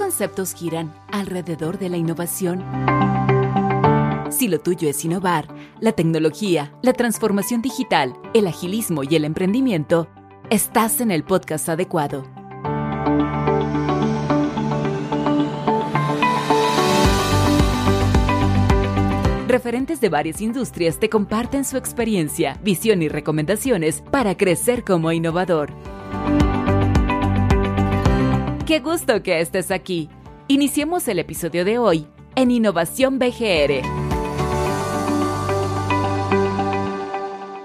conceptos giran alrededor de la innovación? Si lo tuyo es innovar, la tecnología, la transformación digital, el agilismo y el emprendimiento, estás en el podcast adecuado. Referentes de varias industrias te comparten su experiencia, visión y recomendaciones para crecer como innovador. Qué gusto que estés aquí. Iniciemos el episodio de hoy en Innovación BGR.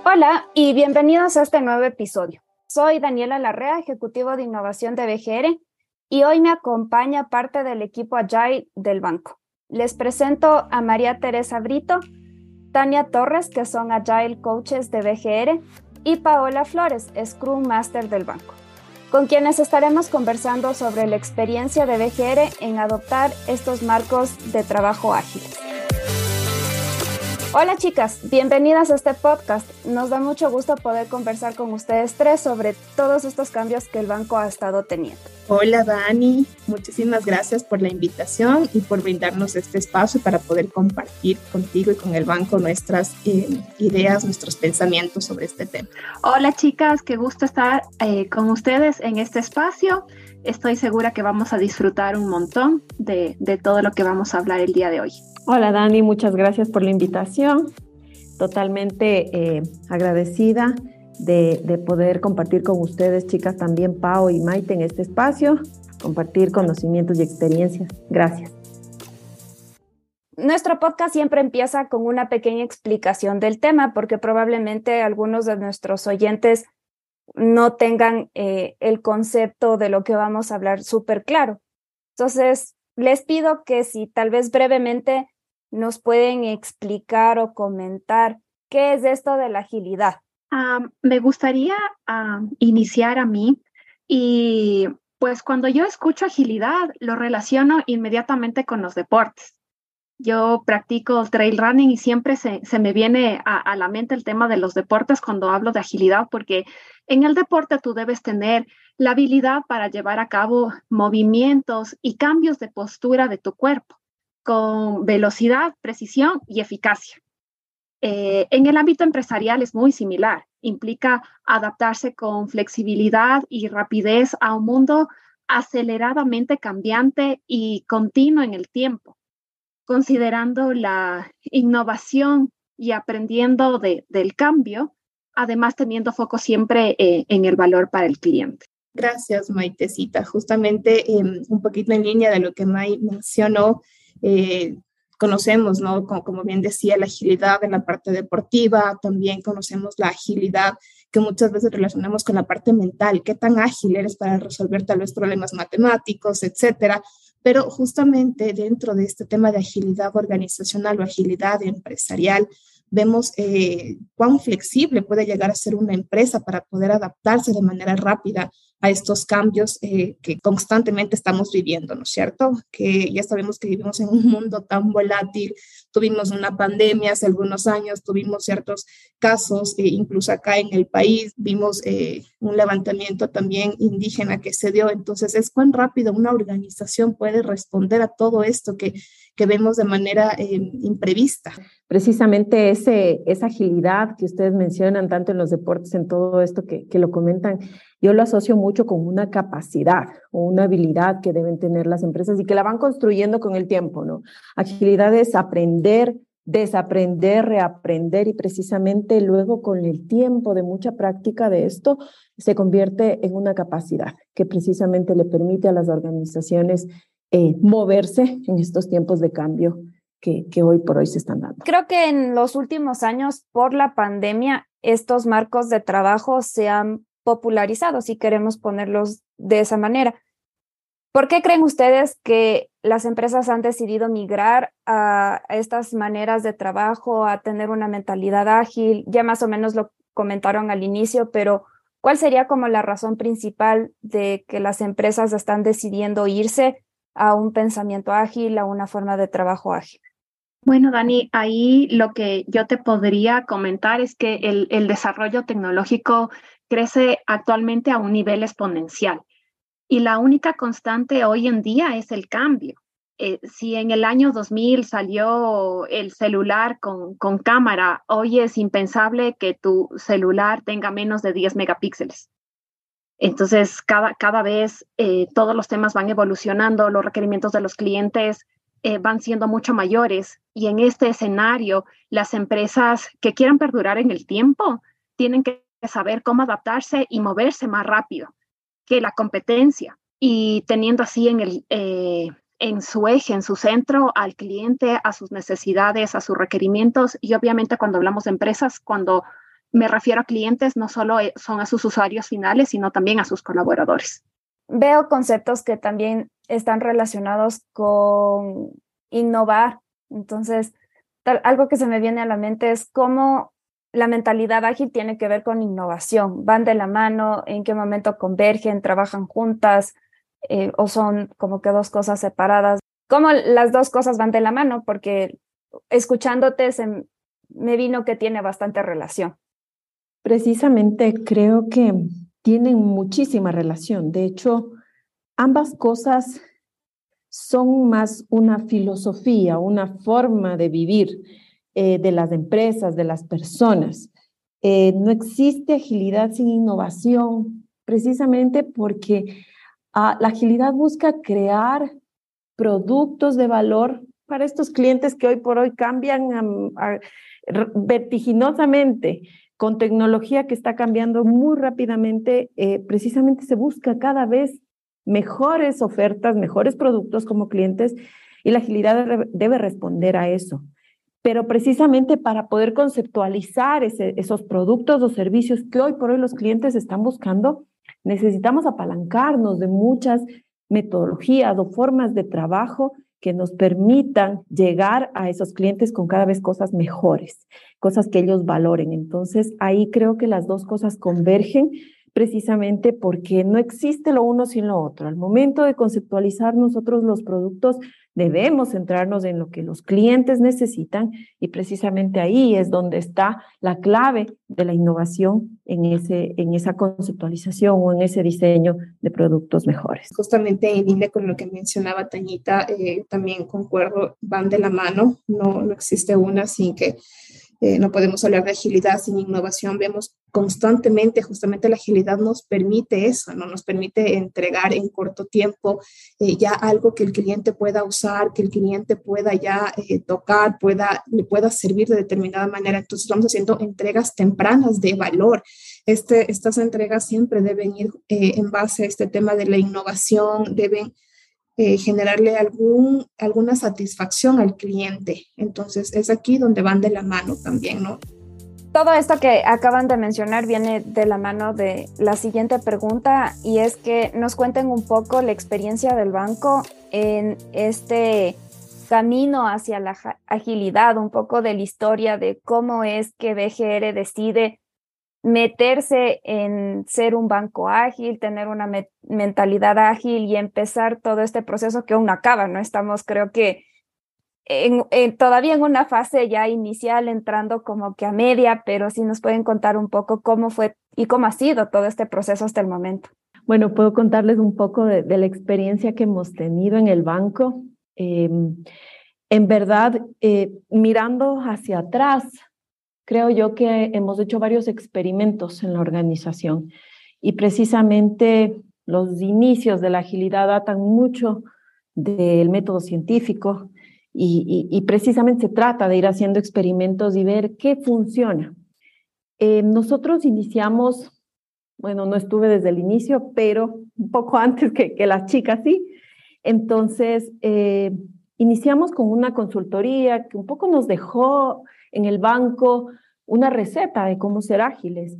Hola y bienvenidos a este nuevo episodio. Soy Daniela Larrea, ejecutivo de innovación de BGR, y hoy me acompaña parte del equipo Agile del banco. Les presento a María Teresa Brito, Tania Torres, que son Agile Coaches de BGR, y Paola Flores, Scrum Master del banco con quienes estaremos conversando sobre la experiencia de BGR en adoptar estos marcos de trabajo ágiles. Hola chicas, bienvenidas a este podcast. Nos da mucho gusto poder conversar con ustedes tres sobre todos estos cambios que el banco ha estado teniendo. Hola Dani, muchísimas gracias por la invitación y por brindarnos este espacio para poder compartir contigo y con el banco nuestras eh, ideas, nuestros pensamientos sobre este tema. Hola chicas, qué gusto estar eh, con ustedes en este espacio. Estoy segura que vamos a disfrutar un montón de, de todo lo que vamos a hablar el día de hoy. Hola Dani, muchas gracias por la invitación. Totalmente eh, agradecida de, de, poder compartir con ustedes, chicas, también Pau y Maite en este espacio, compartir conocimientos y experiencias. Gracias. Nuestro podcast siempre empieza con una pequeña explicación del tema, porque probablemente algunos de nuestros oyentes no tengan eh, el concepto de lo que vamos a hablar súper claro. Entonces, les pido que si tal vez brevemente nos pueden explicar o comentar qué es esto de la agilidad. me gustaría iniciar a mí y pues cuando yo escucho agilidad lo relaciono inmediatamente con los deportes. Yo practico trail running y siempre se, me viene a, la mente el tema de los deportes cuando hablo de agilidad, porque en el deporte tú debes tener la habilidad para llevar a cabo movimientos y cambios de postura de tu cuerpo con velocidad, precisión y eficacia. Eh, en el ámbito empresarial es muy similar. Implica adaptarse con flexibilidad y rapidez a un mundo aceleradamente cambiante y continuo en el tiempo, considerando la innovación y aprendiendo del cambio, además teniendo foco siempre eh, en el valor para el cliente. Gracias, Maitecita. Justamente em, un poquito en línea de lo que Mai mencionó, eh, conocemos, ¿no? Como, bien decía, la agilidad en la parte deportiva, también conocemos la agilidad que muchas veces relacionamos con la parte mental, qué tan ágil eres para resolver tal vez problemas matemáticos, etcétera. Pero justamente dentro de este tema de agilidad organizacional o agilidad empresarial, vemos eh, cuán flexible puede llegar a ser una empresa para poder adaptarse de manera rápida a estos cambios eh, que constantemente estamos viviendo, ¿no es cierto? Que ya sabemos que vivimos en un mundo tan volátil, tuvimos una pandemia hace algunos años, tuvimos ciertos casos, eh, incluso acá en el país vimos eh, un levantamiento también indígena que se dio, entonces es cuán rápido una organización puede responder a todo esto que, que vemos de manera imprevista. Precisamente ese, esa agilidad que ustedes mencionan tanto en los deportes, en todo esto que, que lo comentan, yo lo asocio mucho con una capacidad o una habilidad que deben tener las empresas y que la van construyendo con el tiempo, ¿no? Agilidad es aprender, desaprender, reaprender y precisamente luego con el tiempo de mucha práctica de esto se convierte en una capacidad que precisamente le permite a las organizaciones eh, moverse en estos tiempos de cambio que, que, hoy por hoy se están dando. Creo que en los últimos años, por la pandemia, estos marcos de trabajo se han popularizados, si queremos ponerlos de esa manera. ¿Por qué creen ustedes que las empresas han decidido migrar a estas maneras de trabajo, a tener una mentalidad ágil? Ya más o menos lo comentaron al inicio, pero ¿cuál sería como la razón principal de que las empresas están decidiendo irse a un pensamiento ágil, a una forma de trabajo ágil? Bueno, Dani, ahí lo que yo te podría comentar es que el, el desarrollo tecnológico crece actualmente a un nivel exponencial. Y la única constante hoy en día es el cambio. Eh, si en el año 2000 salió el celular con, con, cámara, hoy es impensable que tu celular tenga menos de 10 megapíxeles. Entonces, cada, cada vez eh, todos los temas van evolucionando, los requerimientos de los clientes eh, van siendo mucho mayores y en este escenario, las empresas que quieran perdurar en el tiempo tienen que saber cómo adaptarse y moverse más rápido que la competencia y teniendo así en, el, eh, en su eje, en su centro al cliente, a sus necesidades, a sus requerimientos y obviamente cuando hablamos de empresas, cuando me refiero a clientes, no solo eh, son a sus usuarios finales, sino también a sus colaboradores. Veo conceptos que también están relacionados con innovar. Entonces, algo que se me viene a la mente es cómo la mentalidad ágil tiene que ver con innovación. Van de la mano, en qué momento convergen, trabajan juntas eh, o son como que dos cosas separadas. Cómo las dos cosas van de la mano, porque escuchándote me vino que tiene bastante relación. Precisamente creo que tienen muchísima relación. De hecho, ambas cosas son más una filosofía, una forma de vivir eh, de las empresas, de las personas. Eh, no existe agilidad sin innovación, precisamente porque ah, la agilidad busca crear productos de valor para estos clientes que hoy por hoy cambian vertiginosamente con tecnología que está cambiando muy rápidamente, eh, precisamente se busca cada vez mejores ofertas, mejores productos como clientes y la agilidad debe responder a eso. Pero precisamente para poder conceptualizar esos productos o servicios que hoy por hoy los clientes están buscando, necesitamos apalancarnos de muchas metodologías o formas de trabajo que nos permitan llegar a esos clientes con cada vez cosas mejores, cosas que ellos valoren. Entonces, ahí creo que las dos cosas convergen precisamente porque no existe lo uno sin lo otro. Al momento de conceptualizar nosotros los productos, debemos centrarnos en lo que los clientes necesitan y precisamente ahí es donde está la clave de la innovación en, ese, en esa conceptualización o en ese diseño de productos mejores. Justamente en línea con lo que mencionaba Tañita, eh, también concuerdo, van de la mano, no, no existe una sin que eh, no podemos hablar de agilidad sin innovación. Vemos constantemente, justamente la agilidad nos permite eso, ¿no? Nos permite entregar en corto tiempo eh, ya algo que el cliente pueda usar, que el cliente pueda ya eh, tocar, pueda, le pueda servir de determinada manera. Entonces, estamos haciendo entregas tempranas de valor. Este, estas entregas siempre deben ir en base a este tema de la innovación, deben eh, generarle algún, alguna satisfacción al cliente. Entonces es aquí donde van de la mano también, ¿no? Todo esto que acaban de mencionar viene de la mano de la siguiente pregunta y es que nos cuenten un poco la experiencia del banco en este camino hacia la agilidad, un poco de la historia de cómo es que BGR decide meterse en ser un banco ágil, tener una mentalidad ágil y empezar todo este proceso que aún acaba, ¿no? Estamos creo que en, todavía en una fase ya inicial, entrando como que a media, pero sí nos pueden contar un poco cómo fue y cómo ha sido todo este proceso hasta el momento. Bueno, puedo contarles un poco de, la experiencia que hemos tenido en el banco. Em, en verdad, eh, mirando hacia atrás, creo yo que hemos hecho varios experimentos en la organización y precisamente los inicios de la agilidad datan mucho del método científico y, precisamente se trata de ir haciendo experimentos y ver qué funciona. Eh, nosotros iniciamos, bueno, no estuve desde el inicio, pero un poco antes que, que las chicas, sí. Entonces, eh, iniciamos con una consultoría que un poco nos dejó en el banco una receta de cómo ser ágiles.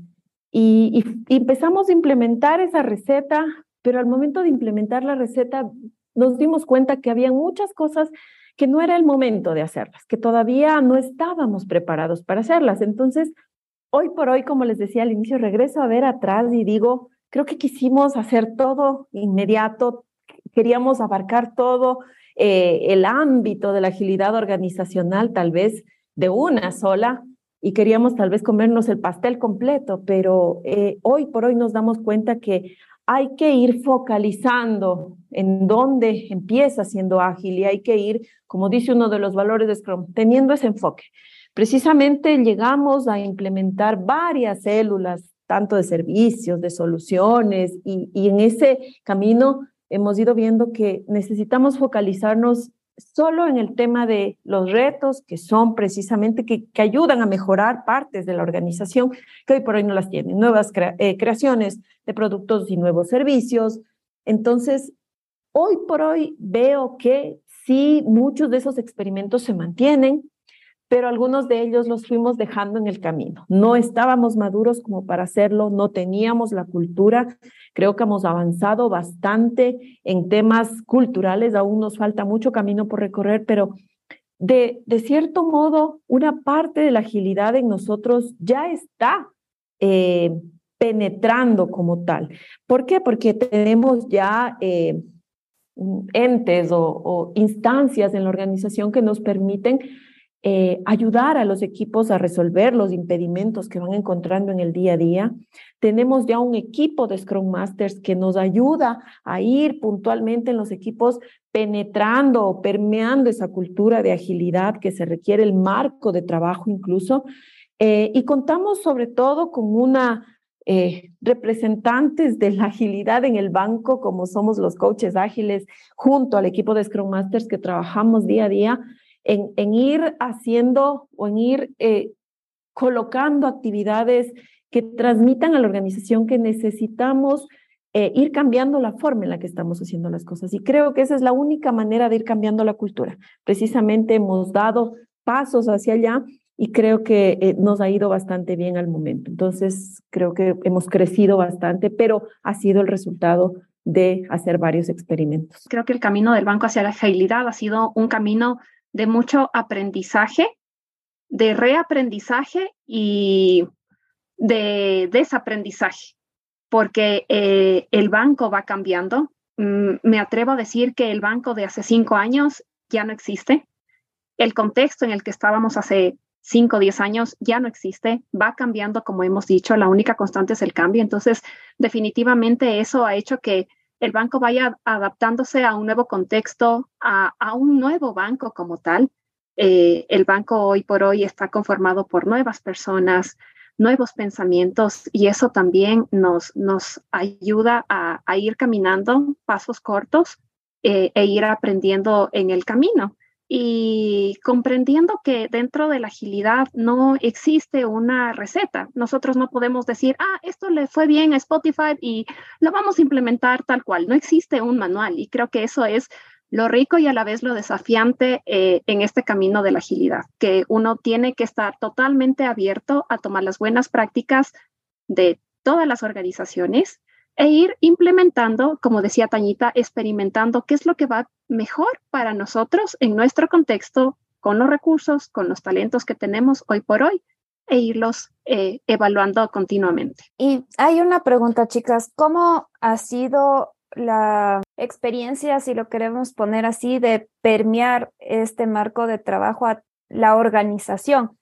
Y, empezamos a implementar esa receta, pero al momento de implementar la receta nos dimos cuenta que había muchas cosas que no era el momento de hacerlas, que todavía no estábamos preparados para hacerlas. Entonces, hoy por hoy, como les decía al inicio, regreso a ver atrás y digo, creo que quisimos hacer todo inmediato, queríamos abarcar todo eh, el ámbito de la agilidad organizacional, tal vez de una sola, y queríamos tal vez comernos el pastel completo, pero eh, hoy por hoy nos damos cuenta que hay que ir focalizando en dónde empieza siendo ágil y hay que ir, como dice uno de los valores de Scrum, teniendo ese enfoque. Precisamente llegamos a implementar varias células, tanto de servicios, de soluciones, y, y en ese camino hemos ido viendo que necesitamos focalizarnos solo en el tema de los retos que son precisamente que, que, ayudan a mejorar partes de la organización que hoy por hoy no las tienen, nuevas eh, creaciones de productos y nuevos servicios. Entonces, hoy por hoy veo que sí, muchos de esos experimentos se mantienen, pero algunos de ellos los fuimos dejando en el camino. No estábamos maduros como para hacerlo, no teníamos la cultura. Creo que hemos avanzado bastante en temas culturales, aún nos falta mucho camino por recorrer, pero de, de cierto modo, una parte de la agilidad en nosotros ya está eh, penetrando como tal. ¿Por qué? Porque tenemos ya... Eh, entes o, o instancias en la organización que nos permiten eh, ayudar a los equipos a resolver los impedimentos que van encontrando en el día a día. Tenemos ya un equipo de Scrum Masters que nos ayuda a ir puntualmente en los equipos penetrando o permeando esa cultura de agilidad que se requiere, el marco de trabajo incluso. Eh, y contamos sobre todo con una eh, representantes de la agilidad en el banco, como somos los coaches ágiles, junto al equipo de Scrum Masters que trabajamos día a día en, ir haciendo o en ir eh, colocando actividades que transmitan a la organización que necesitamos eh, ir cambiando la forma en la que estamos haciendo las cosas. Y creo que esa es la única manera de ir cambiando la cultura. Precisamente hemos dado pasos hacia allá y creo que eh, nos ha ido bastante bien al momento. Entonces, creo que hemos crecido bastante, pero ha sido el resultado de hacer varios experimentos. Creo que el camino del banco hacia la agilidad ha sido un camino de mucho aprendizaje, de reaprendizaje y de desaprendizaje, porque eh, el banco va cambiando. Mm, me atrevo a decir que el banco de hace cinco años ya no existe. El contexto en el que estábamos hace cinco o diez años ya no existe, va cambiando, como hemos dicho, la única constante es el cambio. Entonces, definitivamente eso ha hecho que el banco vaya adaptándose a un nuevo contexto, a, un nuevo banco como tal. Eh, el banco hoy por hoy está conformado por nuevas personas, nuevos pensamientos y eso también nos, nos ayuda a, ir caminando pasos cortos eh, e ir aprendiendo en el camino y comprendiendo que dentro de la agilidad no existe una receta. Nosotros no podemos decir, ah, esto le fue bien a Spotify y lo vamos a implementar tal cual. No existe un manual y creo que eso es lo rico y a la vez lo desafiante eh, en este camino de la agilidad, que uno tiene que estar totalmente abierto a tomar las buenas prácticas de todas las organizaciones e ir implementando, como decía Tañita, experimentando qué es lo que va mejor para nosotros en nuestro contexto, con los recursos, con los talentos que tenemos hoy por hoy e irlos eh, evaluando continuamente. Y hay una pregunta, chicas, ¿cómo ha sido la experiencia, si lo queremos poner así, de permear este marco de trabajo a la organización?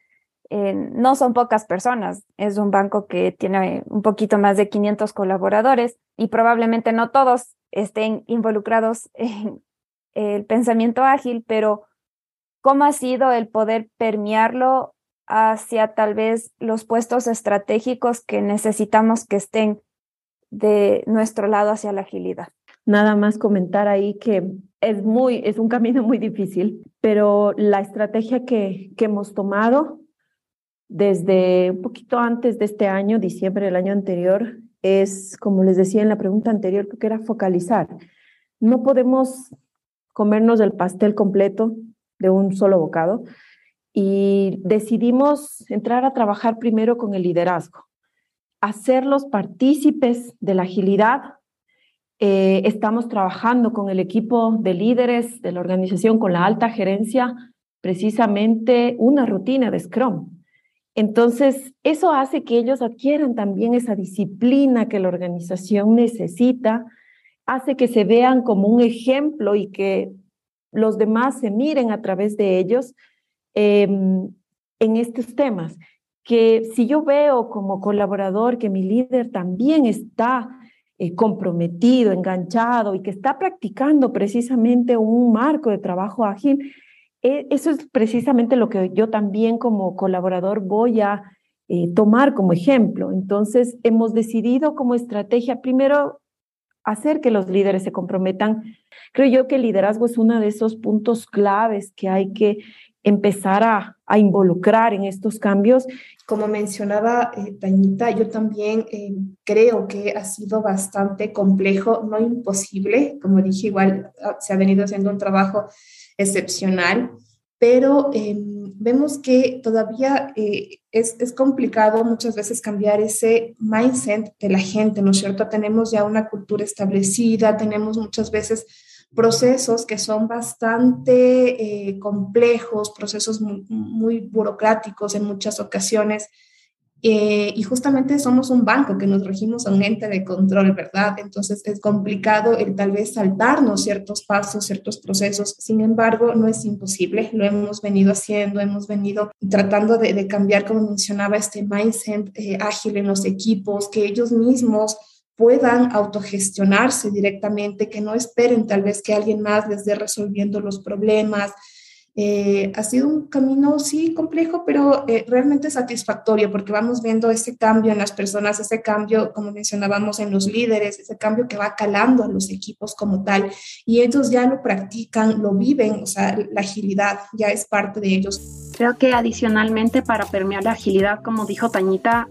No son pocas personas, es un banco que tiene un poquito más de 500 colaboradores y probablemente no todos estén involucrados en el pensamiento ágil, pero ¿cómo ha sido el poder permearlo hacia tal vez los puestos estratégicos que necesitamos que estén de nuestro lado hacia la agilidad? Nada más comentar ahí que es muy, es un camino muy difícil, pero la estrategia que, que hemos tomado desde un poquito antes de este año, diciembre del año anterior, es, como les decía en la pregunta anterior, que era focalizar. No podemos comernos el pastel completo de un solo bocado y decidimos entrar a trabajar primero con el liderazgo, hacerlos partícipes de la agilidad. Eh, estamos trabajando con el equipo de líderes de la organización, con la alta gerencia, precisamente una rutina de Scrum entonces, eso hace que ellos adquieran también esa disciplina que la organización necesita, hace que se vean como un ejemplo y que los demás se miren a través de ellos em, en estos temas. Que si yo veo como colaborador que mi líder también está eh, comprometido, enganchado y que está practicando precisamente un marco de trabajo ágil, eso es precisamente lo que yo también como colaborador voy a eh, tomar como ejemplo. Entonces, hemos decidido como estrategia primero hacer que los líderes se comprometan. Creo yo que el liderazgo es uno de esos puntos claves que hay que empezar a, involucrar en estos cambios. Como mencionaba eh, Tañita, yo también eh, creo que ha sido bastante complejo, no imposible, como dije, igual ah, se ha venido haciendo un trabajo excepcional, pero em, vemos que todavía eh, es, es, complicado muchas veces cambiar ese mindset de la gente, ¿no es cierto? Tenemos ya una cultura establecida, tenemos muchas veces procesos que son bastante eh, complejos, procesos muy, burocráticos en muchas ocasiones. Eh, y justamente somos un banco que nos regimos a un ente de control, ¿verdad? Entonces es complicado el tal vez saltarnos ciertos pasos, ciertos procesos. Sin embargo, no es imposible. Lo hemos venido haciendo, hemos venido tratando de, cambiar, como mencionaba, este mindset eh, ágil en los equipos, que ellos mismos puedan autogestionarse directamente, que no esperen tal vez que alguien más les dé resolviendo los problemas. Eh, ha sido un camino, sí, complejo, pero eh, realmente satisfactorio porque vamos viendo ese cambio en las personas, ese cambio, como mencionábamos, en los líderes, ese cambio que va calando a los equipos como tal. Y ellos ya lo practican, lo viven, o sea, la agilidad ya es parte de ellos. Creo que adicionalmente para permear la agilidad, como dijo Tañita,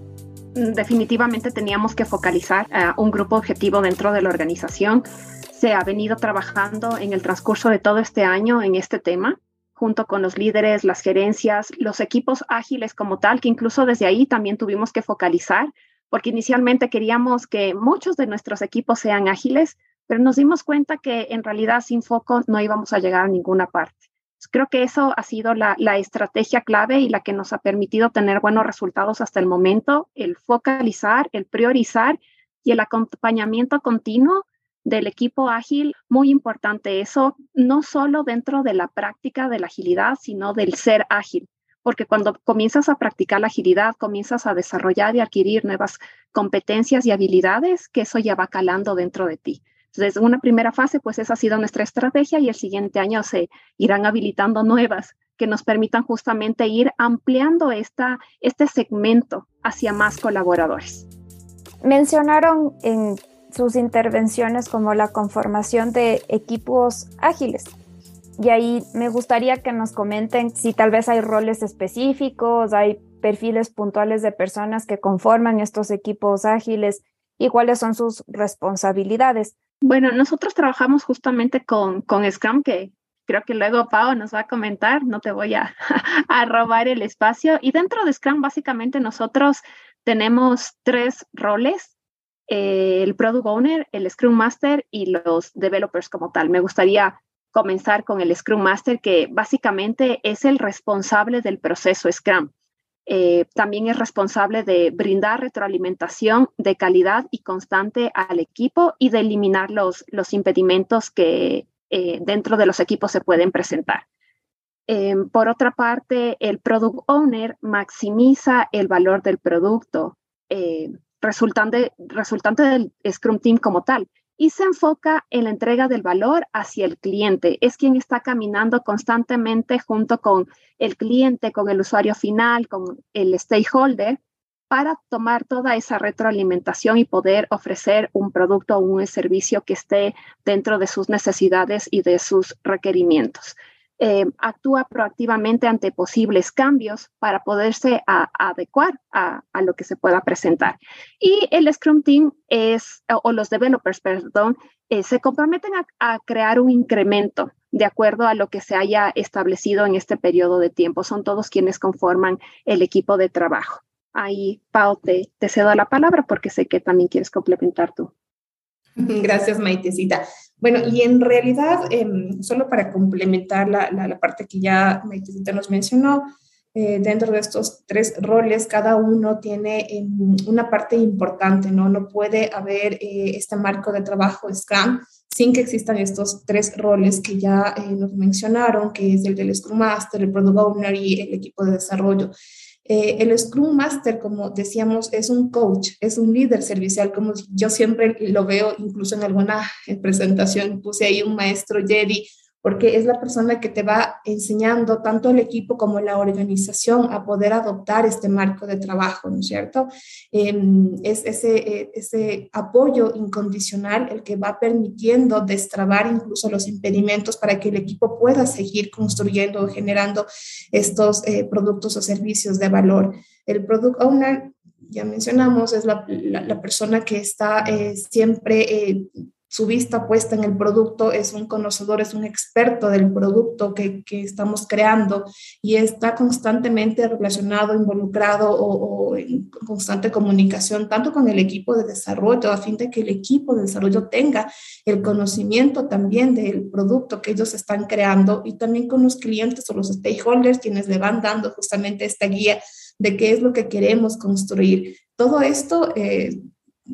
definitivamente teníamos que focalizar a un grupo objetivo dentro de la organización. Se ha venido trabajando en el transcurso de todo este año en este tema, junto con los líderes, las gerencias, los equipos ágiles como tal, que incluso desde ahí también tuvimos que focalizar, porque inicialmente queríamos que muchos de nuestros equipos sean ágiles, pero nos dimos cuenta que en realidad sin foco no íbamos a llegar a ninguna parte. Creo que eso ha sido la, estrategia clave y la que nos ha permitido tener buenos resultados hasta el momento, el focalizar, el priorizar y el acompañamiento continuo del equipo ágil, muy importante eso, no solo dentro de la práctica de la agilidad, sino del ser ágil, porque cuando comienzas a practicar la agilidad, comienzas a desarrollar y adquirir nuevas competencias y habilidades que eso ya va calando dentro de ti. Entonces, una primera fase, pues esa ha sido nuestra estrategia y el siguiente año se irán habilitando nuevas que nos permitan justamente ir ampliando esta, este segmento hacia más colaboradores. Mencionaron en sus intervenciones como la conformación de equipos ágiles. Y ahí me gustaría que nos comenten si tal vez hay roles específicos, hay perfiles puntuales de personas que conforman estos equipos ágiles y cuáles son sus responsabilidades. Bueno, nosotros trabajamos justamente con, con Scrum, que creo que luego Pau nos va a comentar, no te voy a, a robar el espacio. Y dentro de Scrum, básicamente nosotros tenemos tres roles, eh, el Product Owner, el Scrum Master y los developers como tal. Me gustaría comenzar con el Scrum Master, que básicamente es el responsable del proceso Scrum. Eh, también es responsable de brindar retroalimentación de calidad y constante al equipo y de eliminar los, los impedimentos que eh, dentro de los equipos se pueden presentar. Em, por otra parte, el Product Owner maximiza el valor del producto resultante, resultante del Scrum Team como tal y se enfoca en la entrega del valor hacia el cliente. Es quien está caminando constantemente junto con el cliente, con el usuario final, con el stakeholder, para tomar toda esa retroalimentación y poder ofrecer un producto o un servicio que esté dentro de sus necesidades y de sus requerimientos. Eh, actúa proactivamente ante posibles cambios para poderse adecuar a, lo que se pueda presentar. Y el Scrum Team es, o, los developers, perdón, eh, se comprometen a, crear un incremento de acuerdo a lo que se haya establecido en este periodo de tiempo. Son todos quienes conforman el equipo de trabajo. Ahí, Pau, te, te cedo la palabra porque sé que también quieres complementar tú. Gracias, Maitecita. Bueno, y en realidad, em, solo para complementar la, la, parte que ya Maitecita nos mencionó, eh, dentro de estos tres roles, cada uno tiene em, una parte importante, ¿no? No puede haber eh, este marco de trabajo Scrum sin que existan estos tres roles que ya eh, nos mencionaron, que es el del Scrum Master, el Product Owner y el equipo de desarrollo. Eh, el Scrum Master, como decíamos, es un coach, es un líder servicial, como yo siempre lo veo, incluso en alguna presentación puse ahí un maestro Jedi porque es la persona que te va enseñando tanto el equipo como la organización a poder adoptar este marco de trabajo, ¿no es cierto? Em, es ese, eh, ese apoyo incondicional el que va permitiendo destrabar incluso los impedimentos para que el equipo pueda seguir construyendo o generando estos eh, productos o servicios de valor. El product owner ya mencionamos, es la, la, persona que está eh, siempre su vista puesta en el producto, es un conocedor, es un experto del producto que, que estamos creando y está constantemente relacionado, involucrado o, en constante comunicación, tanto con el equipo de desarrollo, a fin de que el equipo de desarrollo tenga el conocimiento también del producto que ellos están creando y también con los clientes o los stakeholders quienes le van dando justamente esta guía de qué es lo que queremos construir. Todo esto eh,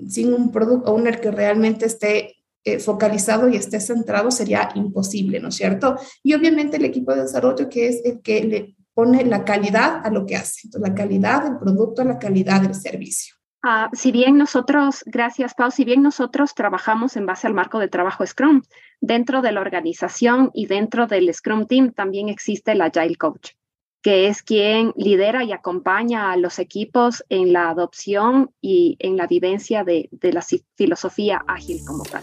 sin un product owner que realmente esté eh, focalizado y esté centrado sería imposible, ¿no es cierto? Y obviamente el equipo de desarrollo que es el que le pone la calidad a lo que hace, la calidad del producto, la calidad del servicio. Ah, si bien nosotros, gracias Pau, si bien nosotros trabajamos en base al marco de trabajo Scrum, dentro de la organización y dentro del Scrum Team también existe el Agile Coach, que es quien lidera y acompaña a los equipos en la adopción y en la vivencia de, de la filosofía ágil como tal.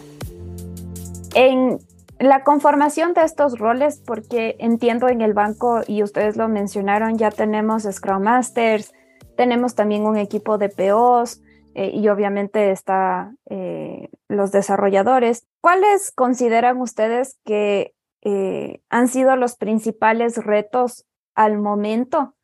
En la conformación de estos roles, porque entiendo en el banco, y ustedes lo mencionaron, ya tenemos Scrum Masters, tenemos también un equipo de POs eh, y obviamente está eh, los desarrolladores. ¿Cuáles consideran ustedes que eh, han sido los principales retos al momento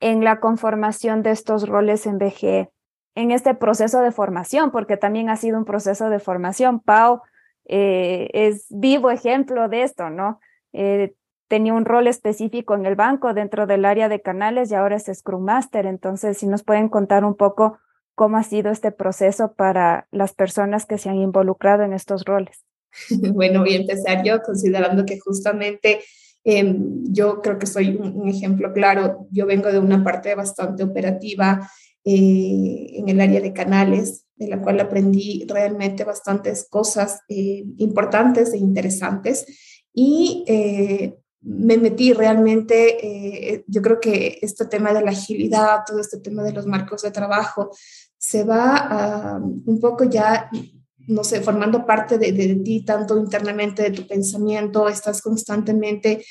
en la conformación de estos roles en BGE, en este proceso de formación? Porque también ha sido un proceso de formación. Pau, eh, es vivo ejemplo de esto, ¿no? Eh, tenía un rol específico en el banco dentro del área de canales y ahora es Scrum Master. Entonces, si nos pueden contar un poco cómo ha sido este proceso para las personas que se han involucrado en estos roles. Bueno, voy a empezar yo considerando que justamente em, yo creo que soy un, ejemplo claro. Yo vengo de una parte bastante operativa eh, en el área de canales de la cual aprendí realmente bastantes cosas eh, importantes e interesantes. Y eh, me metí realmente, eh, yo creo que este tema de la agilidad, todo este tema de los marcos de trabajo, se va un poco ya, no sé, formando parte de, de, ti, tanto internamente de tu pensamiento, estás constantemente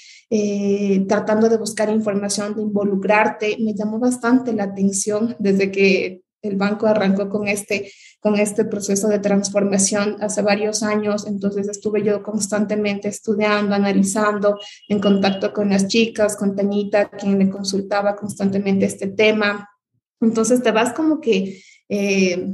tratando de buscar información, de involucrarte. Me llamó bastante la atención desde que el banco arrancó con este, con este proceso de transformación hace varios años, entonces estuve yo constantemente estudiando, analizando, en contacto con las chicas, con Tañita, quien me consultaba constantemente este tema. Entonces te vas como que, eh,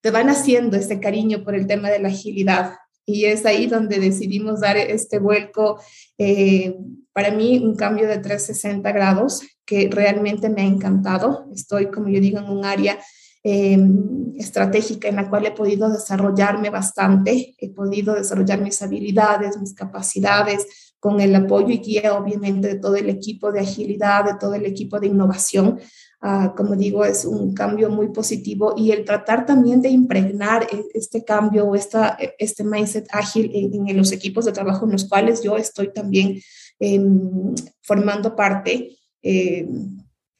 te van haciendo ese cariño por el tema de la agilidad. Y es ahí donde decidimos dar este vuelco, eh, para mí un cambio de 360 grados que realmente me ha encantado. Estoy, como yo digo, en un área em, estratégica en la cual he podido desarrollarme bastante, he podido desarrollar mis habilidades, mis capacidades, con el apoyo y guía obviamente de todo el equipo de agilidad, de todo el equipo de innovación. Uh, como digo, es un cambio muy positivo y el tratar también de impregnar e, este cambio o esta, e, este mindset ágil en, los equipos de trabajo en los cuales yo estoy también eh, formando parte, eh,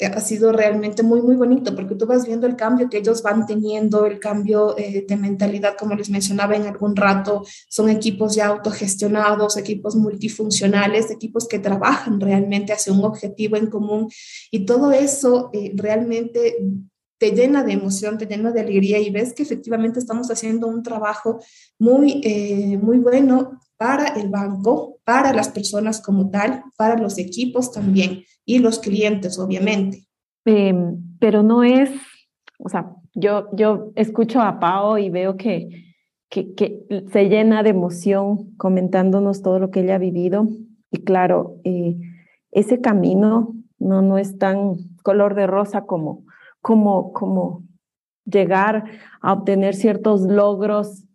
ha sido realmente muy, muy bonito porque tú vas viendo el cambio que ellos van teniendo, el cambio eh, de mentalidad, como les mencionaba en algún rato, son equipos ya autogestionados, equipos multifuncionales, equipos que trabajan realmente hacia un objetivo en común y todo eso eh, realmente te llena de emoción, te llena de alegría y ves que efectivamente estamos haciendo un trabajo muy, eh, muy bueno para el banco, para las personas como tal, para los equipos también y los clientes, obviamente. Em, pero no es, o sea, yo, yo escucho a Pao y veo que, que, se llena de emoción comentándonos todo lo que ella ha vivido. Y claro, eh, ese camino no, no es tan color de rosa como, como, como llegar a obtener ciertos logros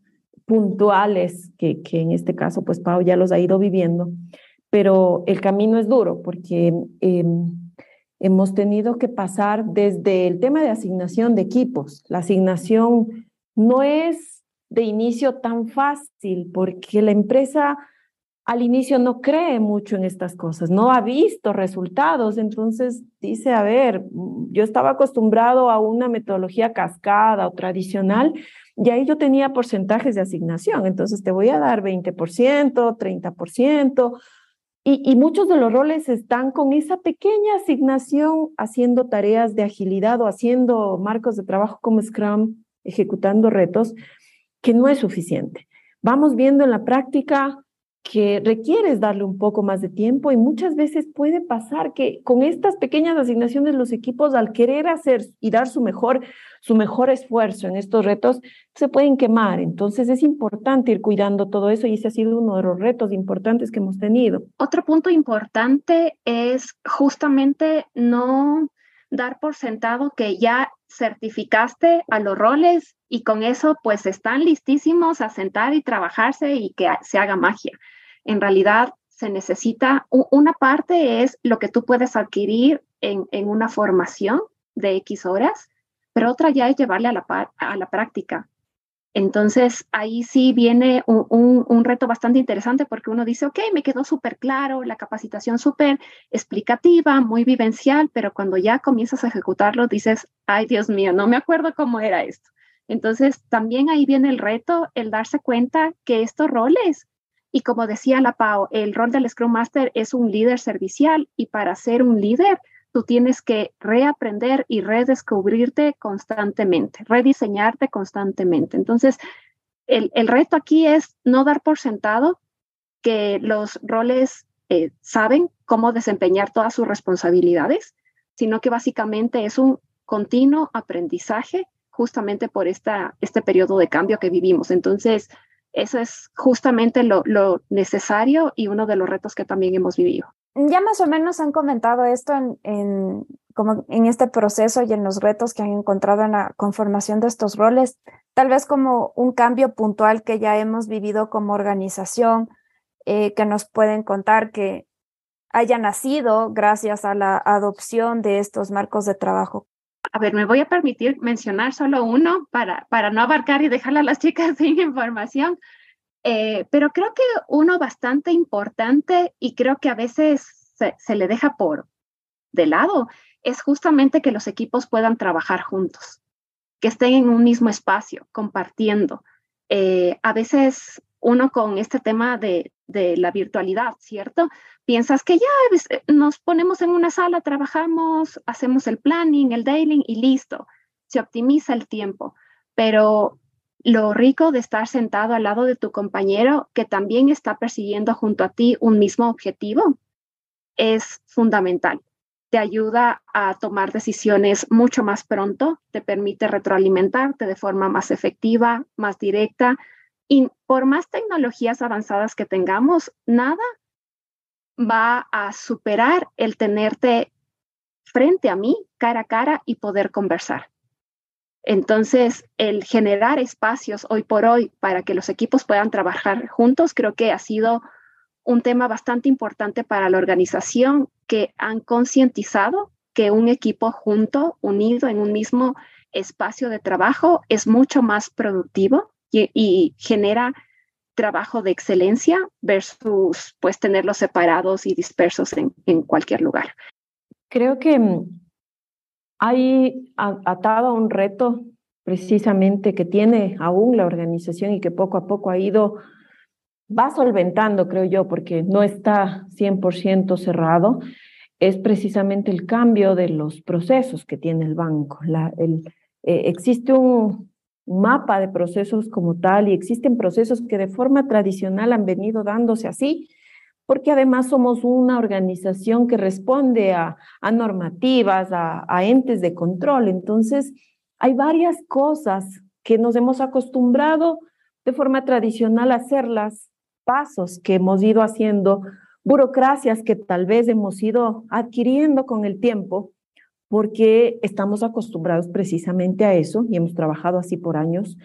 puntuales, que, que en este caso, pues Pau ya los ha ido viviendo, pero el camino es duro porque eh, hemos tenido que pasar desde el tema de asignación de equipos. La asignación no es de inicio tan fácil porque la empresa al inicio no cree mucho en estas cosas, no ha visto resultados, entonces dice, a ver, yo estaba acostumbrado a una metodología cascada o tradicional y ahí yo tenía porcentajes de asignación, entonces te voy a dar 20%, 30%, y, y muchos de los roles están con esa pequeña asignación haciendo tareas de agilidad o haciendo marcos de trabajo como Scrum, ejecutando retos, que no es suficiente. Vamos viendo en la práctica que requieres darle un poco más de tiempo y muchas veces puede pasar que con estas pequeñas asignaciones los equipos al querer hacer y dar su mejor su mejor esfuerzo en estos retos se pueden quemar. Entonces es importante ir cuidando todo eso y ese ha sido uno de los retos importantes que hemos tenido. Otro punto importante es justamente no dar por sentado que ya certificaste a los roles y con eso pues están listísimos a sentar y trabajarse y que se haga magia. En realidad se necesita, una parte es lo que tú puedes adquirir en, una formación de X horas, pero otra ya es llevarle a la, a la práctica. Entonces, ahí sí viene un, un, reto bastante interesante porque uno dice, ok, me quedó súper claro, la capacitación súper explicativa, muy vivencial, pero cuando ya comienzas a ejecutarlo, dices, ay, Dios mío, no me acuerdo cómo era esto. Entonces, también ahí viene el reto, el darse cuenta que estos roles, y como decía la PAO, el rol del Scrum Master es un líder servicial y para ser un líder tú tienes que reaprender y redescubrirte constantemente, rediseñarte constantemente. Entonces, el, reto aquí es no dar por sentado que los roles eh, saben cómo desempeñar todas sus responsabilidades, sino que básicamente es un continuo aprendizaje justamente por esta, este periodo de cambio que vivimos. Entonces, eso es justamente lo, necesario y uno de los retos que también hemos vivido ya más o menos han comentado esto en, como en este proceso y en los retos que han encontrado en la conformación de estos roles, tal vez como un cambio puntual que ya hemos vivido como organización, eh, que nos pueden contar que haya nacido gracias a la adopción de estos marcos de trabajo. A ver, me voy a permitir mencionar solo uno para, para no abarcar y dejar a las chicas sin información. Eh, pero creo que uno bastante importante y creo que a veces se, le deja por de lado es justamente que los equipos puedan trabajar juntos, que estén en un mismo espacio, compartiendo. Eh, a veces uno con este tema de, de, la virtualidad, ¿cierto? Piensas que ya nos ponemos en una sala, trabajamos, hacemos el planning, el daily y listo, se optimiza el tiempo, pero lo rico de estar sentado al lado de tu compañero que también está persiguiendo junto a ti un mismo objetivo es fundamental. Te ayuda a tomar decisiones mucho más pronto, te permite retroalimentarte de forma más efectiva, más directa. Y por más tecnologías avanzadas que tengamos, nada va a superar el tenerte frente a mí, cara a cara y poder conversar. Entonces, el generar espacios hoy por hoy para que los equipos puedan trabajar juntos, creo que ha sido un tema bastante importante para la organización que han concientizado que un equipo junto, unido en un mismo espacio de trabajo, es mucho más productivo y, genera trabajo de excelencia versus pues tenerlos separados y dispersos en, en cualquier lugar. Creo que mm, hay atado a un reto precisamente que tiene aún la organización y que poco a poco ha ido, va solventando, creo yo, porque no está 100% cerrado, es precisamente el cambio de los procesos que tiene el banco. Eh, existe un mapa de procesos como tal y existen procesos que de forma tradicional han venido dándose así, porque además somos una organización que responde a, normativas, a, entes de control. Entonces, hay varias cosas que nos hemos acostumbrado de forma tradicional a hacerlas, pasos que hemos ido haciendo, burocracias que tal vez hemos ido adquiriendo con el tiempo, porque estamos acostumbrados precisamente a eso y hemos trabajado así por años.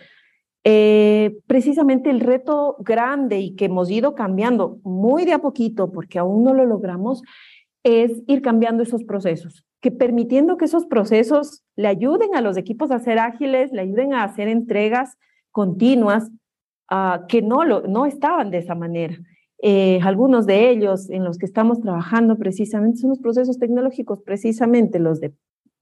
Eh, precisamente el reto grande y que hemos ido cambiando muy de a poquito, porque aún no lo logramos, es ir cambiando esos procesos, que permitiendo que esos procesos le ayuden a los equipos a ser ágiles, le ayuden a hacer entregas continuas, uh, que no, lo, no estaban de esa manera. Eh, algunos de ellos en los que estamos trabajando precisamente son los procesos tecnológicos, precisamente los de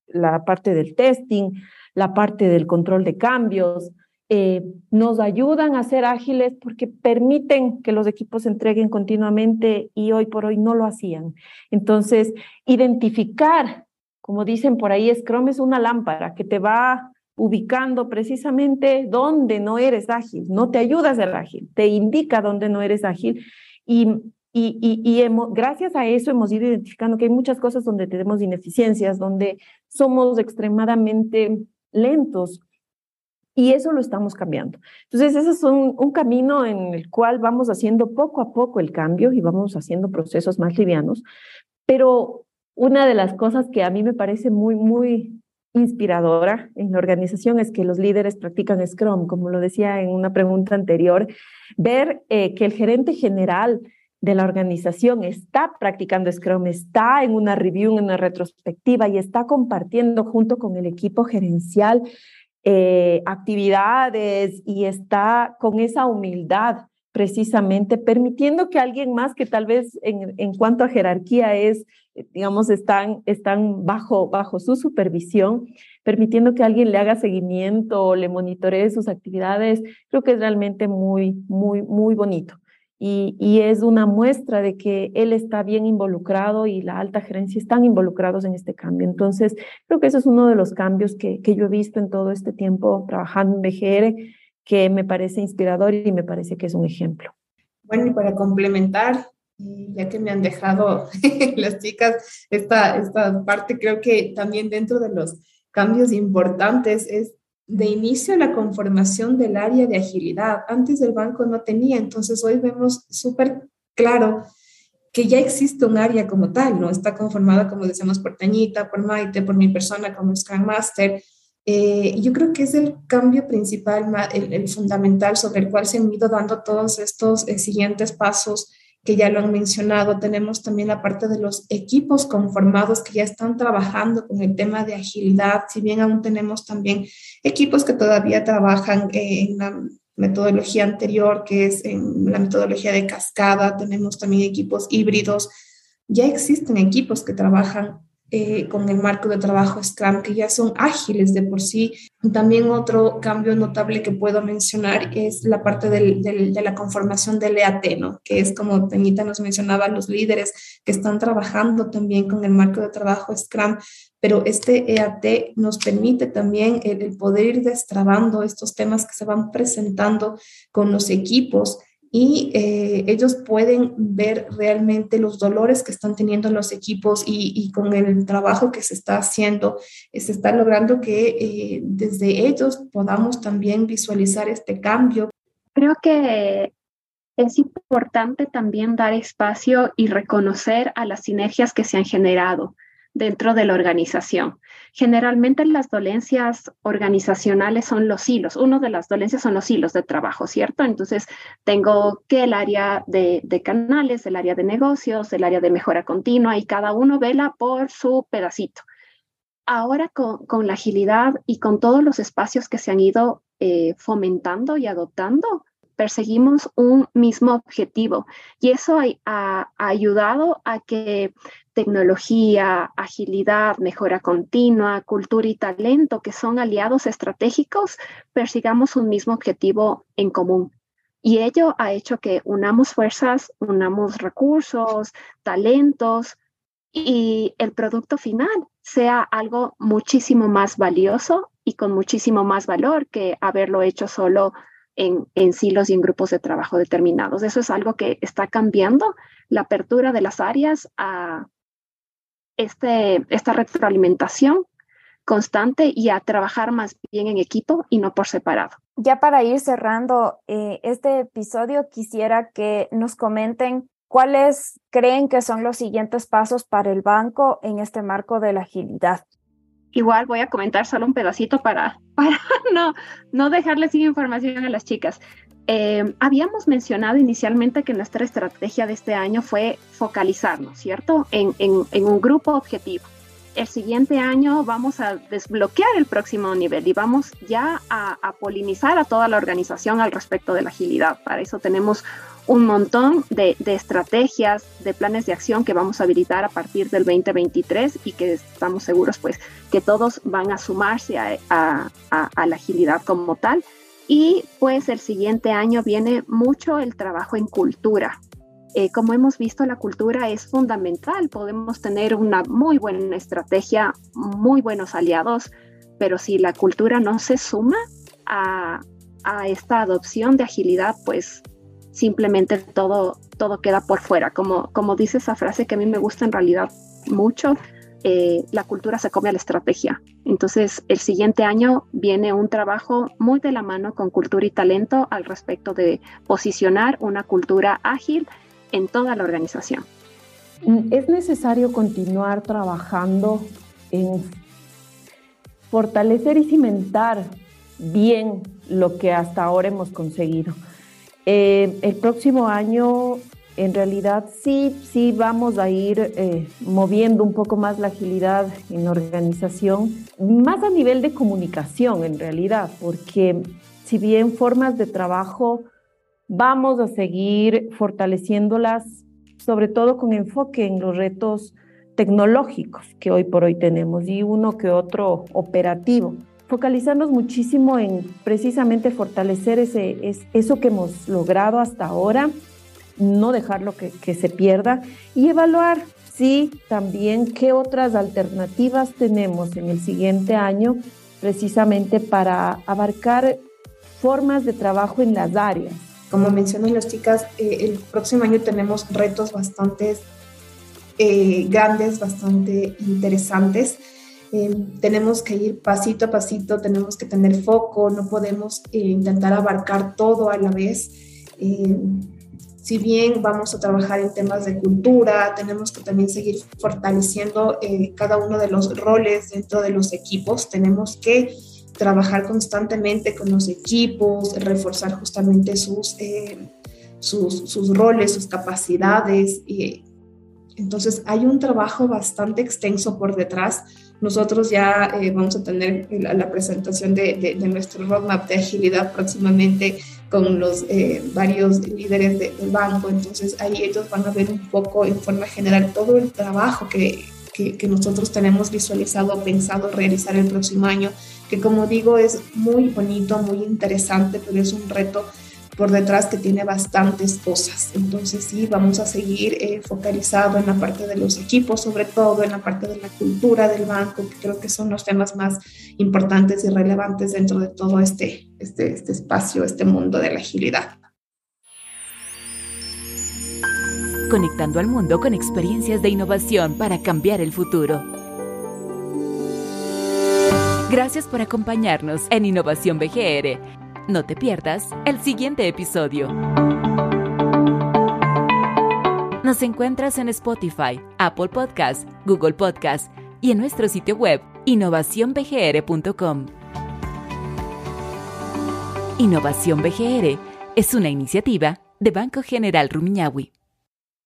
la parte del testing, la parte del control de cambios, eh, nos ayudan a ser ágiles porque permiten que los equipos se entreguen continuamente y hoy por hoy no lo hacían. Entonces, identificar, como dicen por ahí, Scrum es una lámpara que te va ubicando precisamente dónde no eres ágil, no te ayuda a ser ágil, te indica dónde no eres ágil y, y, y, hemos, gracias a eso hemos ido identificando que hay muchas cosas donde tenemos ineficiencias, donde somos extremadamente lentos y eso lo estamos cambiando. Entonces, ese es un, un, camino en el cual vamos haciendo poco a poco el cambio y vamos haciendo procesos más livianos. Pero una de las cosas que a mí me parece muy, muy inspiradora en la organización es que los líderes practican Scrum, como lo decía en una pregunta anterior, ver eh, que el gerente general de la organización está practicando Scrum, está en una review, en una retrospectiva y está compartiendo junto con el equipo gerencial eh, actividades y está con esa humildad precisamente permitiendo que alguien más que tal vez en, en cuanto a jerarquía es, digamos, están, están bajo, bajo su supervisión, permitiendo que alguien le haga seguimiento le monitoree sus actividades, creo que es realmente muy, muy, muy bonito y, es una muestra de que él está bien involucrado y la alta gerencia están involucrados en este cambio. Entonces, creo que ese es uno de los cambios que, que yo he visto en todo este tiempo trabajando en BGR, que me parece inspirador y me parece que es un ejemplo. Bueno, y para complementar, ya que me han dejado las chicas esta, esta parte, creo que también dentro de los cambios importantes es de inicio la conformación del área de agilidad. Antes del banco no tenía, entonces hoy vemos súper claro que ya existe un área como tal, ¿no? Está conformada, como decíamos, por Tañita, por Maite, por mi persona como Scrum Master. Eh, yo creo que es el cambio principal, el, fundamental sobre el cual se han ido dando todos estos eh, siguientes pasos que ya lo han mencionado. Tenemos también la parte de los equipos conformados que ya están trabajando con el tema de agilidad, si bien aún tenemos también equipos que todavía trabajan en la metodología anterior, que es en la metodología de cascada, tenemos también equipos híbridos. Ya existen equipos que trabajan eh, con el marco de trabajo Scrum, que ya son ágiles de por sí. También otro cambio notable que puedo mencionar es la parte de la conformación del EAT, ¿no? que es como Peñita nos mencionaba, los líderes que están trabajando también con el marco de trabajo Scrum, pero este EAT nos permite también el, el poder ir destrabando estos temas que se van presentando con los equipos y eh, ellos pueden ver realmente los dolores que están teniendo los equipos y, con el trabajo que se está haciendo, eh, se está logrando que eh, desde ellos podamos también visualizar este cambio. Creo que es importante también dar espacio y reconocer a las sinergias que se han generado dentro de la organización. Generalmente las dolencias organizacionales son los hilos. Uno de las dolencias son los hilos de trabajo, ¿cierto? Entonces, tengo que el área de, canales, el área de negocios, el área de mejora continua y cada uno vela por su pedacito. Ahora con, la agilidad y con todos los espacios que se han ido eh, fomentando y adoptando, perseguimos un mismo objetivo y eso ha, ayudado a que tecnología, agilidad, mejora continua, cultura y talento, que son aliados estratégicos, persigamos un mismo objetivo en común. Y ello ha hecho que unamos fuerzas, unamos recursos, talentos y el producto final sea algo muchísimo más valioso y con muchísimo más valor que haberlo hecho solo en, en, silos y en grupos de trabajo determinados. Eso es algo que está cambiando la apertura de las áreas a este, esta retroalimentación constante y a trabajar más bien en equipo y no por separado. Ya para ir cerrando eh, este episodio, quisiera que nos comenten cuáles creen que son los siguientes pasos para el banco en este marco de la agilidad. Igual voy a comentar solo un pedacito para, para no, no dejarle sin información a las chicas. Eh, habíamos mencionado inicialmente que nuestra estrategia de este año fue focalizarnos, ¿cierto? En, en, un grupo objetivo. El siguiente año vamos a desbloquear el próximo nivel y vamos ya a, a polinizar a toda la organización al respecto de la agilidad. Para eso tenemos un montón de, estrategias, de planes de acción que vamos a habilitar a partir del 2023 y que estamos seguros pues que todos van a sumarse a, la agilidad como tal. Y pues el siguiente año viene mucho el trabajo en cultura. Eh, como hemos visto, la cultura es fundamental. Podemos tener una muy buena estrategia, muy buenos aliados, pero si la cultura no se suma a, a esta adopción de agilidad, pues simplemente todo, todo queda por fuera. Como, como dice esa frase que a mí me gusta en realidad mucho, eh, la cultura se come a la estrategia. Entonces, el siguiente año viene un trabajo muy de la mano con cultura y talento al respecto de posicionar una cultura ágil en toda la organización. Es necesario continuar trabajando en fortalecer y cimentar bien lo que hasta ahora hemos conseguido. Eh, el próximo año, en realidad, sí, sí vamos a ir eh, moviendo un poco más la agilidad en organización, más a nivel de comunicación, en realidad, porque si bien formas de trabajo, vamos a seguir fortaleciéndolas, sobre todo con enfoque en los retos tecnológicos que hoy por hoy tenemos y uno que otro operativo focalizarnos muchísimo en precisamente fortalecer ese, es, eso que hemos logrado hasta ahora, no dejarlo que, que se pierda y evaluar, sí, también qué otras alternativas tenemos en el siguiente año precisamente para abarcar formas de trabajo en las áreas. Como mencionan las chicas, eh, el próximo año tenemos retos bastante eh, grandes, bastante interesantes eh, tenemos que ir pasito a pasito, tenemos que tener foco, no podemos eh, intentar abarcar todo a la vez. Eh, si bien vamos a trabajar en temas de cultura, tenemos que también seguir fortaleciendo cada uno de los roles dentro de los equipos, tenemos que trabajar constantemente con los equipos, reforzar justamente sus, sus, sus, roles, sus capacidades. Entonces hay un trabajo bastante extenso por detrás. Nosotros ya eh, vamos a tener la, presentación de, nuestro roadmap de agilidad próximamente con los eh, varios líderes del banco, entonces ahí ellos van a ver un poco en forma general todo el trabajo que, que, nosotros tenemos visualizado, pensado realizar el próximo año, que como digo es muy bonito, muy interesante, pero es un reto por detrás que tiene bastantes cosas. Entonces sí, vamos a seguir eh, focalizado en la parte de los equipos, sobre todo en la parte de la cultura del banco, que creo que son los temas más importantes y relevantes dentro de todo este, este, este espacio, este mundo de la agilidad. Conectando al mundo con experiencias de innovación para cambiar el futuro. Gracias por acompañarnos en Innovación BGR no te pierdas el siguiente episodio. Nos encuentras en Spotify, Apple Podcast, Google Podcast y en nuestro sitio web innovacionbgr.com. Innovación BGR es una iniciativa de Banco General Rumiñahui.